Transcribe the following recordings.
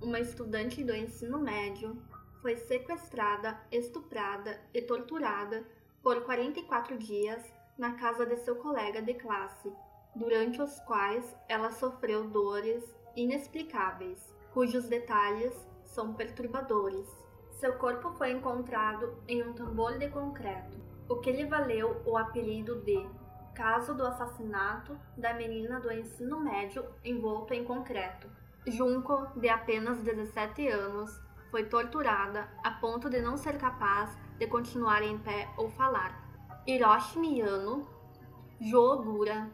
uma estudante do ensino médio, foi sequestrada, estuprada e torturada por 44 dias na casa de seu colega de classe, durante os quais ela sofreu dores inexplicáveis, cujos detalhes são perturbadores. Seu corpo foi encontrado em um tambor de concreto, o que lhe valeu o apelido de caso do assassinato da menina do ensino médio envolto em concreto. Junko, de apenas 17 anos, foi torturada a ponto de não ser capaz de continuar em pé ou falar. Hiroshi Miyano, Jo Ogura,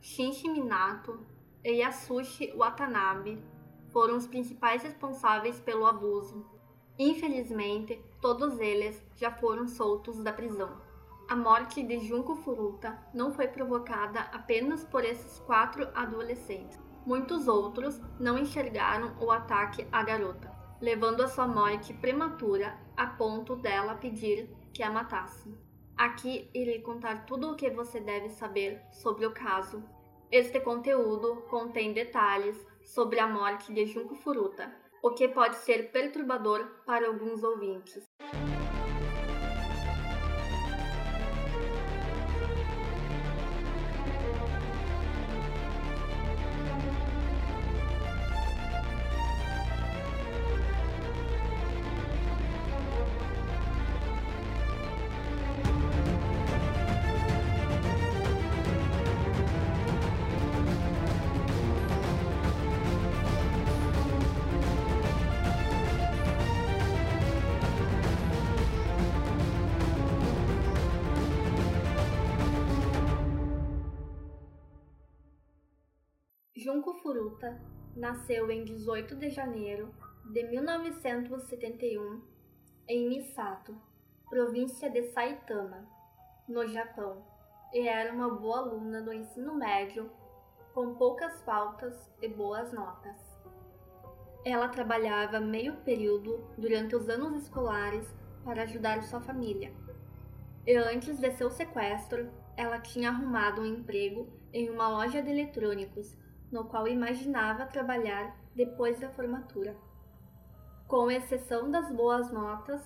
Shinji Minato e Yasushi Watanabe foram os principais responsáveis pelo abuso. Infelizmente, todos eles já foram soltos da prisão. A morte de Junko Furuta não foi provocada apenas por esses quatro adolescentes. Muitos outros não enxergaram o ataque à garota, levando a sua morte prematura a ponto dela pedir que a matasse. Aqui irei contar tudo o que você deve saber sobre o caso. Este conteúdo contém detalhes sobre a morte de Junko Furuta, o que pode ser perturbador para alguns ouvintes. Furuta nasceu em 18 de janeiro de 1971 em Misato, província de Saitama, no Japão, e era uma boa aluna do ensino médio, com poucas faltas e boas notas. Ela trabalhava meio período durante os anos escolares para ajudar sua família. E antes de seu sequestro, ela tinha arrumado um emprego em uma loja de eletrônicos no qual imaginava trabalhar depois da formatura. Com exceção das boas notas,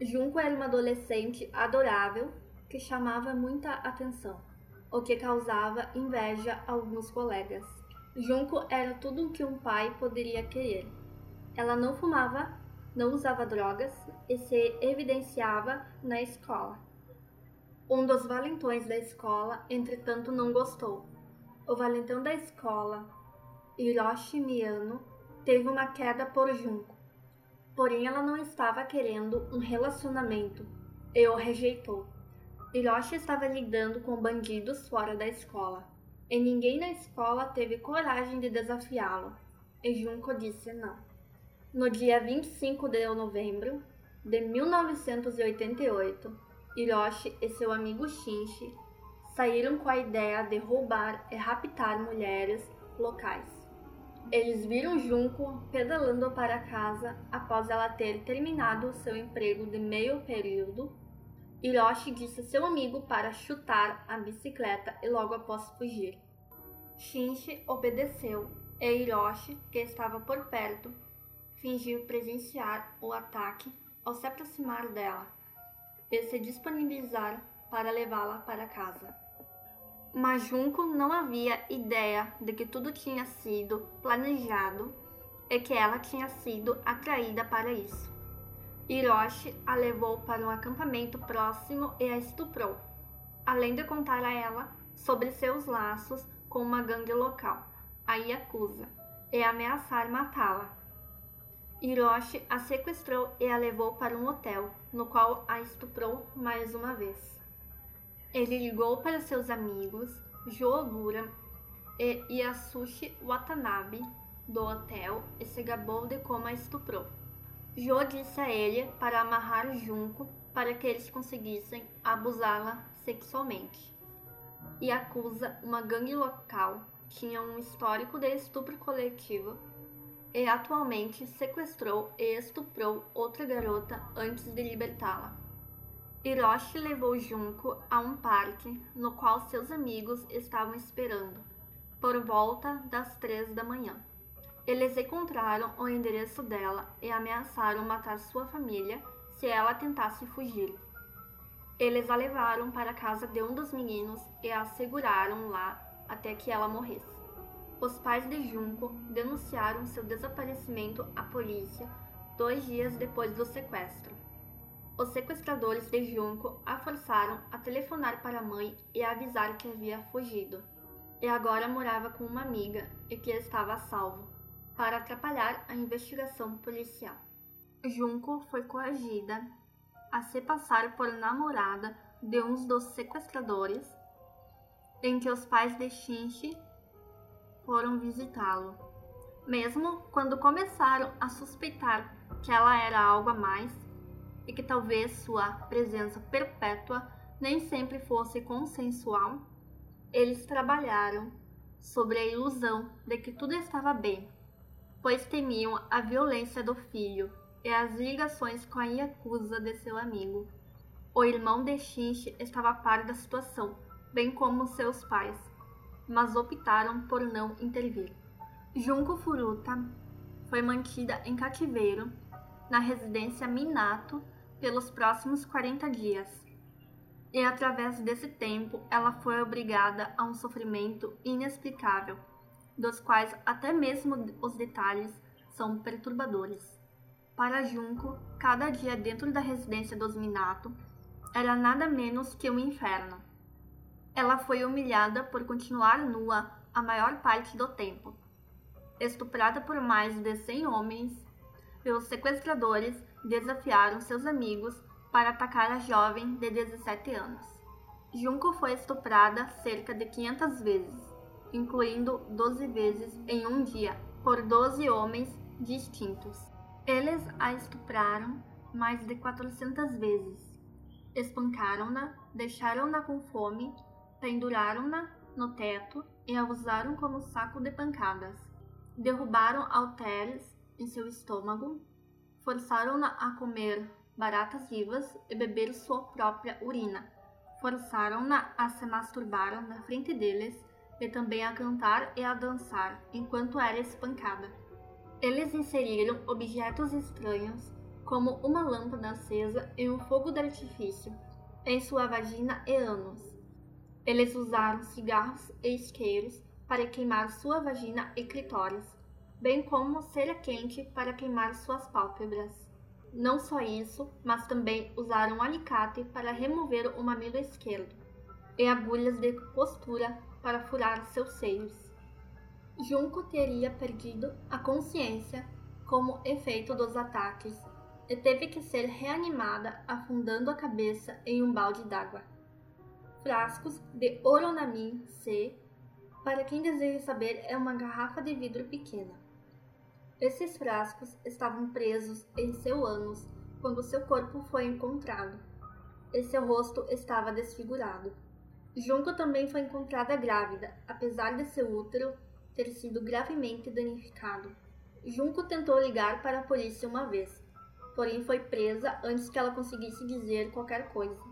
Junco era uma adolescente adorável que chamava muita atenção, o que causava inveja a alguns colegas. Junco era tudo o que um pai poderia querer. Ela não fumava, não usava drogas e se evidenciava na escola. Um dos valentões da escola, entretanto, não gostou o valentão da escola, Hiroshi Miyano, teve uma queda por Junko. Porém, ela não estava querendo um relacionamento e o rejeitou. Hiroshi estava lidando com bandidos fora da escola, e ninguém na escola teve coragem de desafiá-lo, e Junko disse não. No dia 25 de novembro de 1988, Hiroshi e seu amigo Shinji saíram com a ideia de roubar e raptar mulheres locais. Eles viram Junko pedalando para casa após ela ter terminado seu emprego de meio período. Hiroshi disse a seu amigo para chutar a bicicleta e logo após fugir. Shinji obedeceu e Hiroshi, que estava por perto, fingiu presenciar o ataque ao se aproximar dela e se disponibilizar para levá-la para casa. Mas Junko não havia ideia de que tudo tinha sido planejado e que ela tinha sido atraída para isso. Hiroshi a levou para um acampamento próximo e a estuprou, além de contar a ela sobre seus laços com uma gangue local, a Yakuza, e ameaçar matá-la. Hiroshi a sequestrou e a levou para um hotel, no qual a estuprou mais uma vez. Ele ligou para seus amigos Jo Ogura e Yasushi Watanabe do hotel e se gabou de como a estuprou. Jo disse a ele para amarrar Junko para que eles conseguissem abusá-la sexualmente. E acusa uma gangue local tinha um histórico de estupro coletivo e atualmente sequestrou e estuprou outra garota antes de libertá-la. Hiroshi levou Junko a um parque no qual seus amigos estavam esperando, por volta das três da manhã. Eles encontraram o endereço dela e ameaçaram matar sua família se ela tentasse fugir. Eles a levaram para a casa de um dos meninos e a seguraram lá até que ela morresse. Os pais de Junko denunciaram seu desaparecimento à polícia dois dias depois do sequestro. Os sequestradores de Junko a forçaram a telefonar para a mãe e a avisar que havia fugido, e agora morava com uma amiga e que estava a salvo, para atrapalhar a investigação policial. Junko foi coagida a se passar por namorada de um dos sequestradores, em que os pais de Shinji foram visitá-lo. Mesmo quando começaram a suspeitar que ela era algo a mais e que talvez sua presença perpétua nem sempre fosse consensual, eles trabalharam sobre a ilusão de que tudo estava bem, pois temiam a violência do filho e as ligações com a Yakuza de seu amigo. O irmão de Shinji estava a par da situação, bem como seus pais, mas optaram por não intervir. Junko Furuta foi mantida em cativeiro na residência Minato pelos próximos 40 dias. E através desse tempo, ela foi obrigada a um sofrimento inexplicável, dos quais até mesmo os detalhes são perturbadores. Para Junko, cada dia dentro da residência dos Minato era nada menos que um inferno. Ela foi humilhada por continuar nua a maior parte do tempo. Estuprada por mais de 100 homens, os sequestradores desafiaram seus amigos para atacar a jovem de 17 anos. Junko foi estuprada cerca de 500 vezes, incluindo 12 vezes em um dia, por 12 homens distintos. Eles a estupraram mais de 400 vezes. Espancaram-na, deixaram-na com fome penduraram-na no teto e a usaram como saco de pancadas. Derrubaram halteres em seu estômago, forçaram-na a comer baratas vivas e beber sua própria urina. Forçaram-na a se masturbar na frente deles e também a cantar e a dançar enquanto era espancada. Eles inseriram objetos estranhos, como uma lâmpada acesa e um fogo de artifício, em sua vagina e ânus eles usaram cigarros e isqueiros para queimar sua vagina e clitóris, bem como cera quente para queimar suas pálpebras. Não só isso, mas também usaram um alicate para remover o mamilo esquerdo e agulhas de costura para furar seus seios. Junko teria perdido a consciência como efeito dos ataques e teve que ser reanimada afundando a cabeça em um balde d'água frascos de Oronamin C. Para quem deseja saber, é uma garrafa de vidro pequena. Esses frascos estavam presos em seu ânus quando seu corpo foi encontrado, e seu rosto estava desfigurado. Junko também foi encontrada grávida, apesar de seu útero ter sido gravemente danificado. Junko tentou ligar para a polícia uma vez, porém foi presa antes que ela conseguisse dizer qualquer coisa.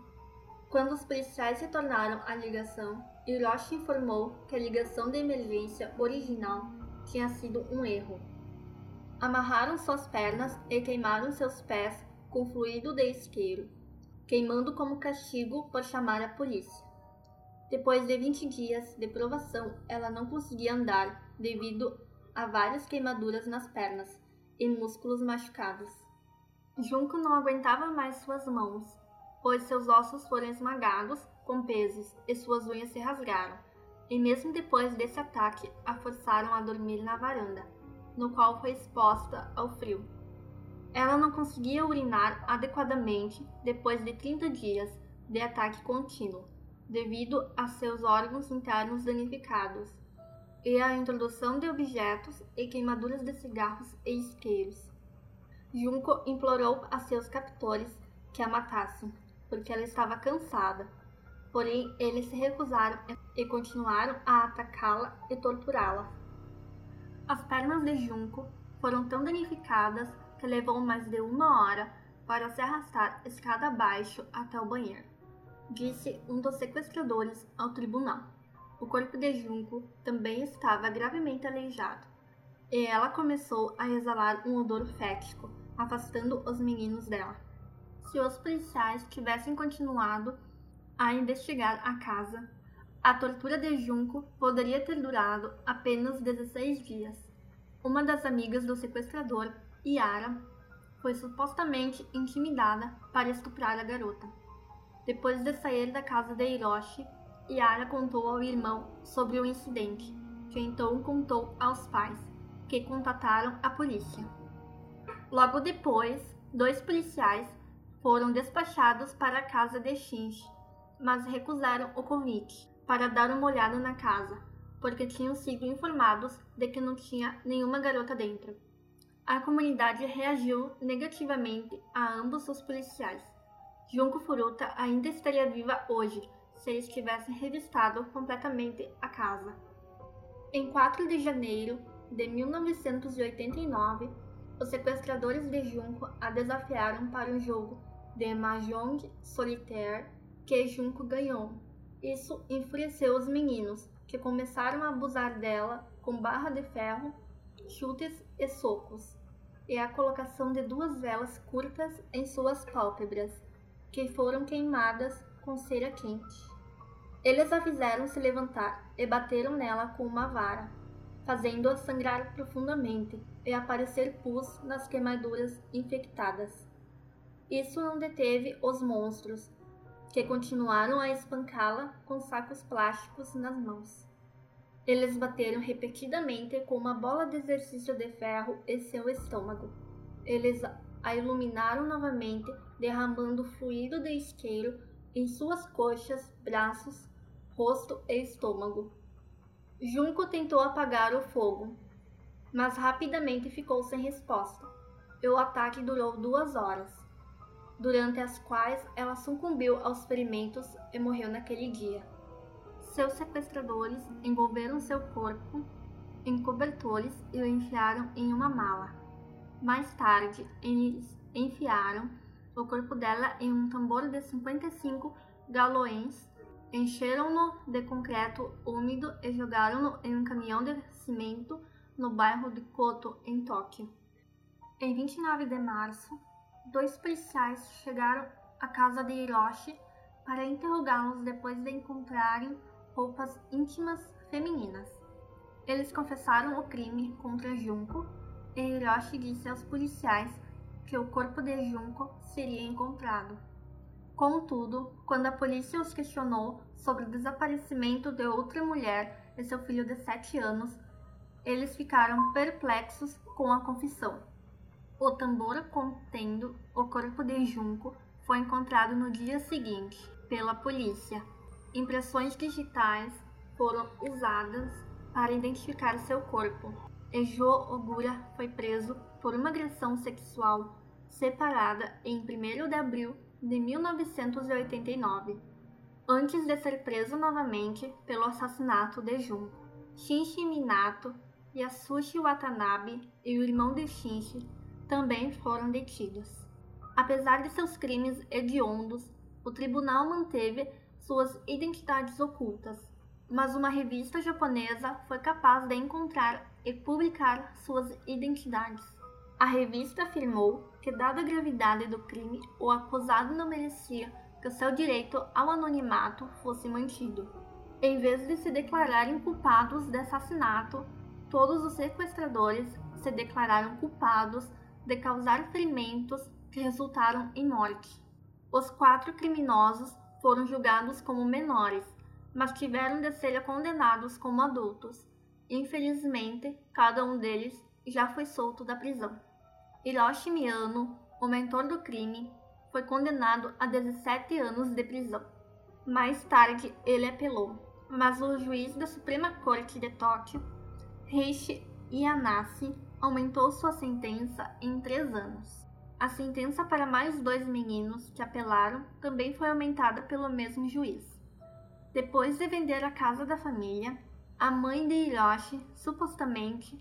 Quando os policiais retornaram à ligação, Hiroshi informou que a ligação de emergência original tinha sido um erro. Amarraram suas pernas e queimaram seus pés com fluido de isqueiro, queimando como castigo por chamar a polícia. Depois de 20 dias de provação, ela não conseguia andar devido a várias queimaduras nas pernas e músculos machucados. Junko não aguentava mais suas mãos pois seus ossos foram esmagados com pesos e suas unhas se rasgaram, e mesmo depois desse ataque a forçaram a dormir na varanda, no qual foi exposta ao frio. Ela não conseguia urinar adequadamente depois de 30 dias de ataque contínuo, devido a seus órgãos internos danificados e à introdução de objetos e queimaduras de cigarros e isqueiros. Junko implorou a seus captores que a matassem, porque ela estava cansada. Porém, eles se recusaram e continuaram a atacá-la e torturá-la. As pernas de Junco foram tão danificadas que levou mais de uma hora para se arrastar escada abaixo até o banheiro, disse um dos sequestradores ao tribunal. O corpo de Junco também estava gravemente aleijado. e ela começou a exalar um odor fético, afastando os meninos dela. Se os policiais tivessem continuado a investigar a casa, a tortura de Junco poderia ter durado apenas 16 dias. Uma das amigas do sequestrador, Yara, foi supostamente intimidada para estuprar a garota. Depois de sair da casa de Hiroshi, Yara contou ao irmão sobre o incidente, que então contou aos pais, que contataram a polícia. Logo depois, dois policiais foram despachados para a casa de Shinji, mas recusaram o convite para dar uma olhada na casa, porque tinham sido informados de que não tinha nenhuma garota dentro. A comunidade reagiu negativamente a ambos os policiais. Junko Furuta ainda estaria viva hoje se eles tivessem revistado completamente a casa. Em 4 de janeiro de 1989, os sequestradores de Junko a desafiaram para um jogo de Mahjong Solitaire que Junko ganhou. Isso enfureceu os meninos, que começaram a abusar dela com barra de ferro, chutes e socos, e a colocação de duas velas curtas em suas pálpebras, que foram queimadas com cera quente. Eles a fizeram se levantar e bateram nela com uma vara, fazendo-a sangrar profundamente e aparecer pus nas queimaduras infectadas. Isso não deteve os monstros, que continuaram a espancá-la com sacos plásticos nas mãos. Eles bateram repetidamente com uma bola de exercício de ferro em seu estômago. Eles a iluminaram novamente, derramando fluido de isqueiro em suas coxas, braços, rosto e estômago. Junco tentou apagar o fogo, mas rapidamente ficou sem resposta. O ataque durou duas horas, durante as quais ela sucumbiu aos ferimentos e morreu naquele dia. Seus sequestradores envolveram seu corpo em cobertores e o enfiaram em uma mala. Mais tarde, eles enfiaram o corpo dela em um tambor de 55 galões Encheram-no de concreto úmido e jogaram-no em um caminhão de cimento no bairro de Koto, em Tóquio. Em 29 de março, dois policiais chegaram à casa de Hiroshi para interrogá-los depois de encontrarem roupas íntimas femininas. Eles confessaram o crime contra Junko e Hiroshi disse aos policiais que o corpo de Junko seria encontrado. Contudo, quando a polícia os questionou sobre o desaparecimento de outra mulher e seu filho de sete anos, eles ficaram perplexos com a confissão. O tambor contendo o corpo de Junco foi encontrado no dia seguinte pela polícia. Impressões digitais foram usadas para identificar seu corpo. Ejo Ogura foi preso por uma agressão sexual separada em 1 de abril de 1989, antes de ser preso novamente pelo assassinato de Junko. Shinji Minato, Yasushi Watanabe e o irmão de Shinji também foram detidos. Apesar de seus crimes hediondos, o tribunal manteve suas identidades ocultas, mas uma revista japonesa foi capaz de encontrar e publicar suas identidades. A revista afirmou que, dada a gravidade do crime, o acusado não merecia que seu direito ao anonimato fosse mantido. Em vez de se declararem culpados de assassinato, todos os sequestradores se declararam culpados de causar ferimentos que resultaram em morte. Os quatro criminosos foram julgados como menores, mas tiveram de ser condenados como adultos. Infelizmente, cada um deles já foi solto da prisão. Hiroshi Miyano, o mentor do crime, foi condenado a 17 anos de prisão. Mais tarde, ele apelou, mas o juiz da Suprema Corte de Tóquio, Heishi Yanase, aumentou sua sentença em três anos. A sentença para mais dois meninos que apelaram também foi aumentada pelo mesmo juiz. Depois de vender a casa da família, a mãe de Hiroshi supostamente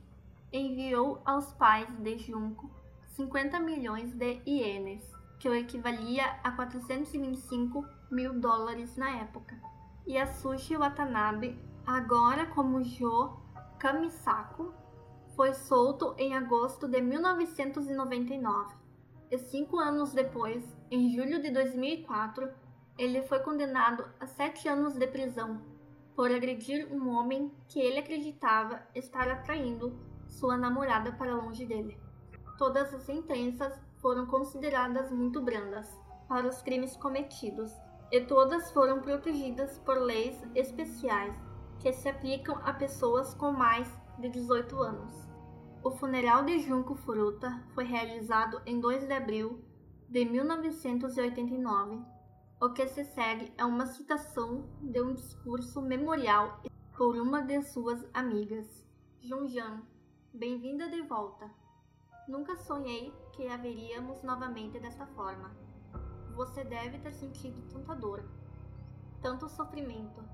enviou aos pais de Junko 50 milhões de ienes, que o equivalia a 425 mil dólares na época. Yasushi Watanabe, agora como Jo Kamisaku, foi solto em agosto de 1999 e cinco anos depois, em julho de 2004, ele foi condenado a sete anos de prisão por agredir um homem que ele acreditava estar atraindo sua namorada para longe dele. Todas as sentenças foram consideradas muito brandas para os crimes cometidos e todas foram protegidas por leis especiais que se aplicam a pessoas com mais de 18 anos. O funeral de Junco Furuta foi realizado em 2 de abril de 1989. O que se segue é uma citação de um discurso memorial por uma de suas amigas. Junjan, bem-vinda de volta. Nunca sonhei que a veríamos novamente desta forma. Você deve ter sentido tanta dor, tanto sofrimento.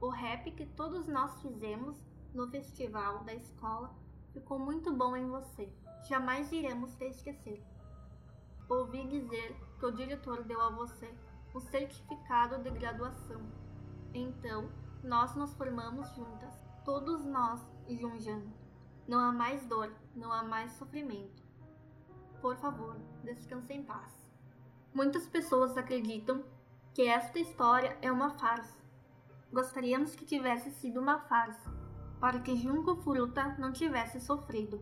O rap que todos nós fizemos no festival da escola ficou muito bom em você. Jamais iremos te esquecer. Ouvi dizer que o diretor deu a você o certificado de graduação. Então, nós nos formamos juntas. Todos nós, Junjan. Não há mais dor, não há mais sofrimento. Por favor, descanse em paz. Muitas pessoas acreditam que esta história é uma farsa. Gostaríamos que tivesse sido uma farsa, para que Junko Furuta não tivesse sofrido.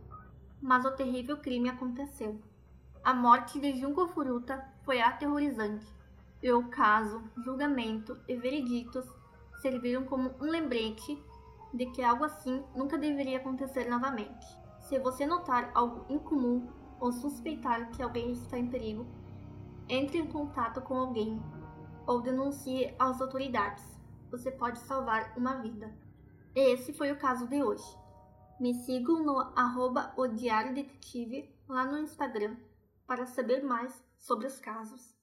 Mas o terrível crime aconteceu. A morte de Junko Furuta foi aterrorizante, e o caso, julgamento e vereditos serviram como um lembrete de que algo assim nunca deveria acontecer novamente. Se você notar algo incomum ou suspeitar que alguém está em perigo, entre em contato com alguém ou denuncie às autoridades. Você pode salvar uma vida. Esse foi o caso de hoje. Me sigam no arroba o Diário Detetive lá no Instagram para saber mais sobre os casos.